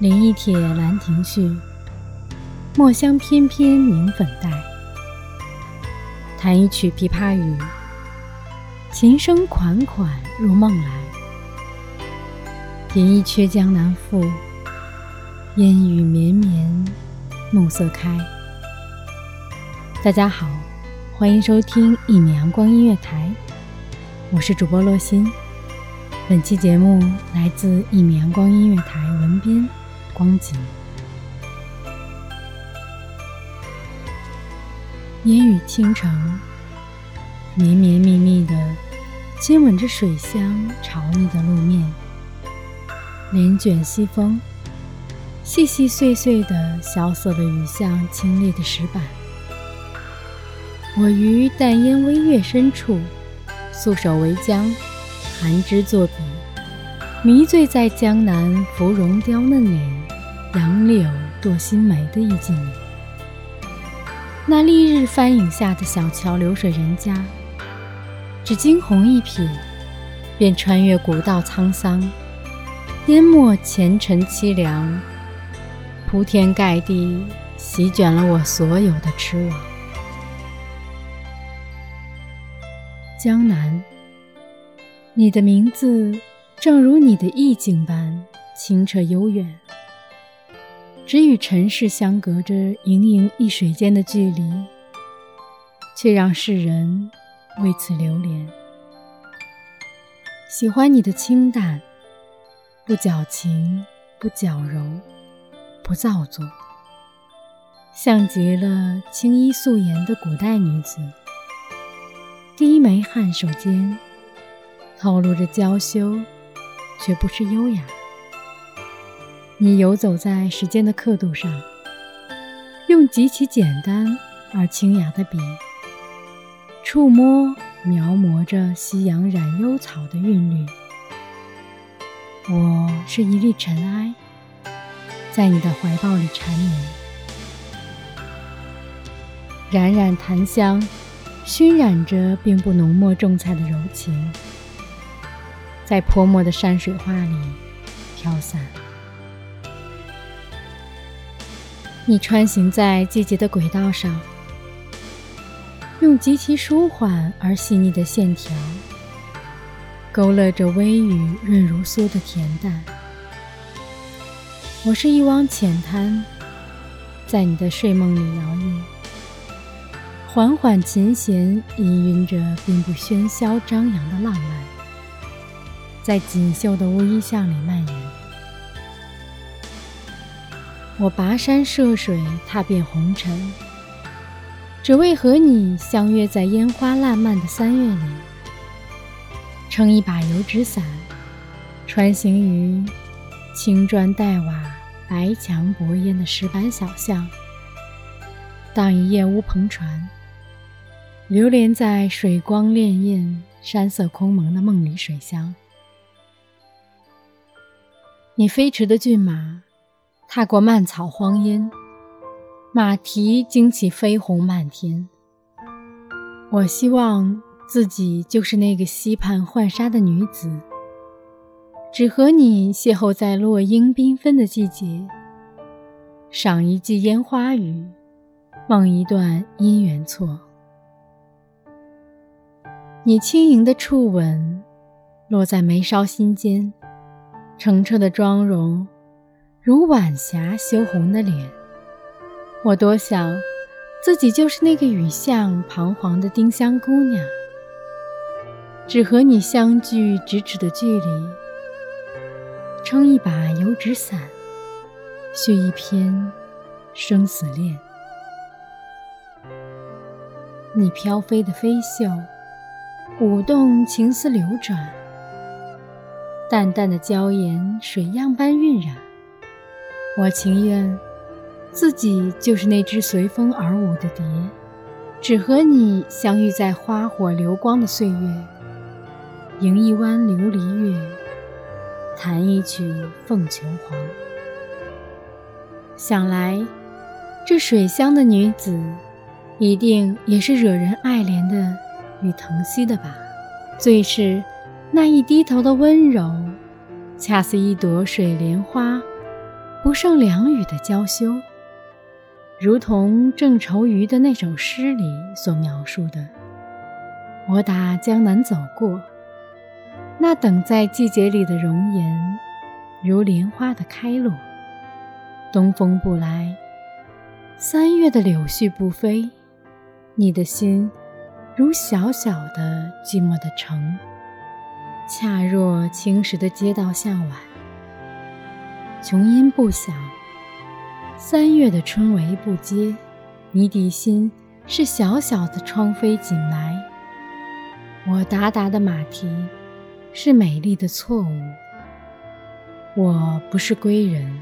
林一帖《兰亭序》：墨香翩翩凝粉黛，弹一曲琵琶语，琴声款款入梦来。点一阙江南赋，烟雨绵绵暮色开。大家好，欢迎收听一米阳光音乐台，我是主播洛心。本期节目来自一米阳光音乐台文编。光景，烟雨倾城，绵绵密密的亲吻着水乡潮腻的路面，帘卷西风，细细碎碎的萧瑟的雨像清冽的石板。我于淡烟微月深处，素手为浆，含枝作笔，迷醉在江南芙蓉雕嫩脸。杨柳堕新梅的意境里，那丽日翻影下的小桥流水人家，只惊鸿一瞥，便穿越古道沧桑，淹没前尘凄凉，铺天盖地席卷了我所有的痴妄。江南，你的名字正如你的意境般清澈悠远。只与尘世相隔着盈盈一水间的距离，却让世人为此流连。喜欢你的清淡，不矫情，不矫揉，不造作，像极了青衣素颜的古代女子。低眉颔首间，透露着娇羞，却不失优雅。你游走在时间的刻度上，用极其简单而清雅的笔，触摸描摹着夕阳染幽草的韵律。我是一粒尘埃，在你的怀抱里缠绵，冉冉檀香，熏染着并不浓墨重彩的柔情，在泼墨的山水画里飘散。你穿行在季节的轨道上，用极其舒缓而细腻的线条，勾勒着微雨润如酥的恬淡。我是一汪浅滩，在你的睡梦里摇曳，缓缓琴弦氤氲着并不喧嚣张扬的浪漫，在锦绣的乌衣巷里蔓延。我跋山涉水，踏遍红尘，只为和你相约在烟花烂漫的三月里，撑一把油纸伞，穿行于青砖黛瓦、白墙薄烟的石板小巷，荡一夜乌篷船，流连在水光潋滟、山色空蒙的梦里水乡。你飞驰的骏马。踏过蔓草荒烟，马蹄惊起飞鸿漫天。我希望自己就是那个溪畔浣纱的女子，只和你邂逅在落英缤纷的季节，赏一季烟花雨，梦一段姻缘错。你轻盈的触吻，落在眉梢心间，澄澈的妆容。如晚霞羞红的脸，我多想自己就是那个雨巷彷徨的丁香姑娘，只和你相距咫尺的距离，撑一把油纸伞，续一篇生死恋。你飘飞的飞袖，舞动情丝流转，淡淡的娇颜，水样般晕染。我情愿自己就是那只随风而舞的蝶，只和你相遇在花火流光的岁月，迎一弯琉璃月，弹一曲凤求凰。想来，这水乡的女子，一定也是惹人爱怜的与疼惜的吧？最是那一低头的温柔，恰似一朵水莲花。不胜凉雨的娇羞，如同郑愁予的那首诗里所描述的：“我打江南走过，那等在季节里的容颜，如莲花的开落。东风不来，三月的柳絮不飞，你的心如小小的寂寞的城，恰若青石的街道向晚。”琼音不响，三月的春雷不接，你底心是小小的窗扉紧来。我达达的马蹄是美丽的错误，我不是归人，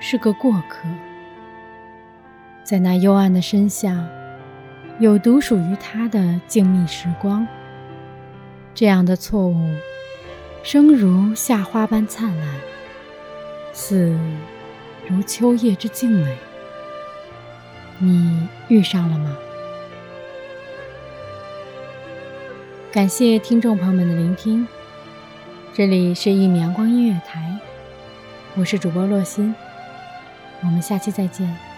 是个过客。在那幽暗的深巷，有独属于他的静谧时光。这样的错误，生如夏花般灿烂。似如秋叶之静美，你遇上了吗？感谢听众朋友们的聆听，这里是一米阳光音乐台，我是主播洛心，我们下期再见。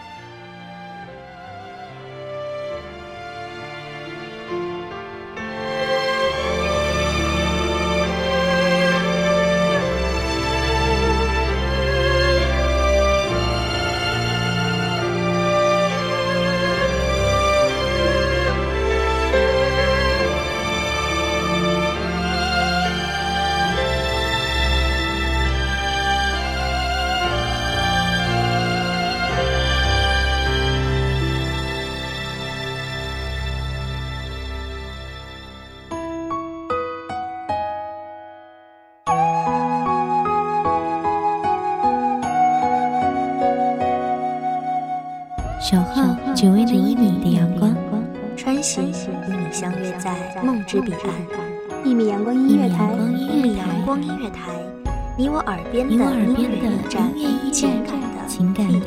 守候只为那一米的阳光，穿行与你相约在梦之彼岸。一米阳光音乐台，一米阳光音乐台，你我耳边的音乐驿站，情感的避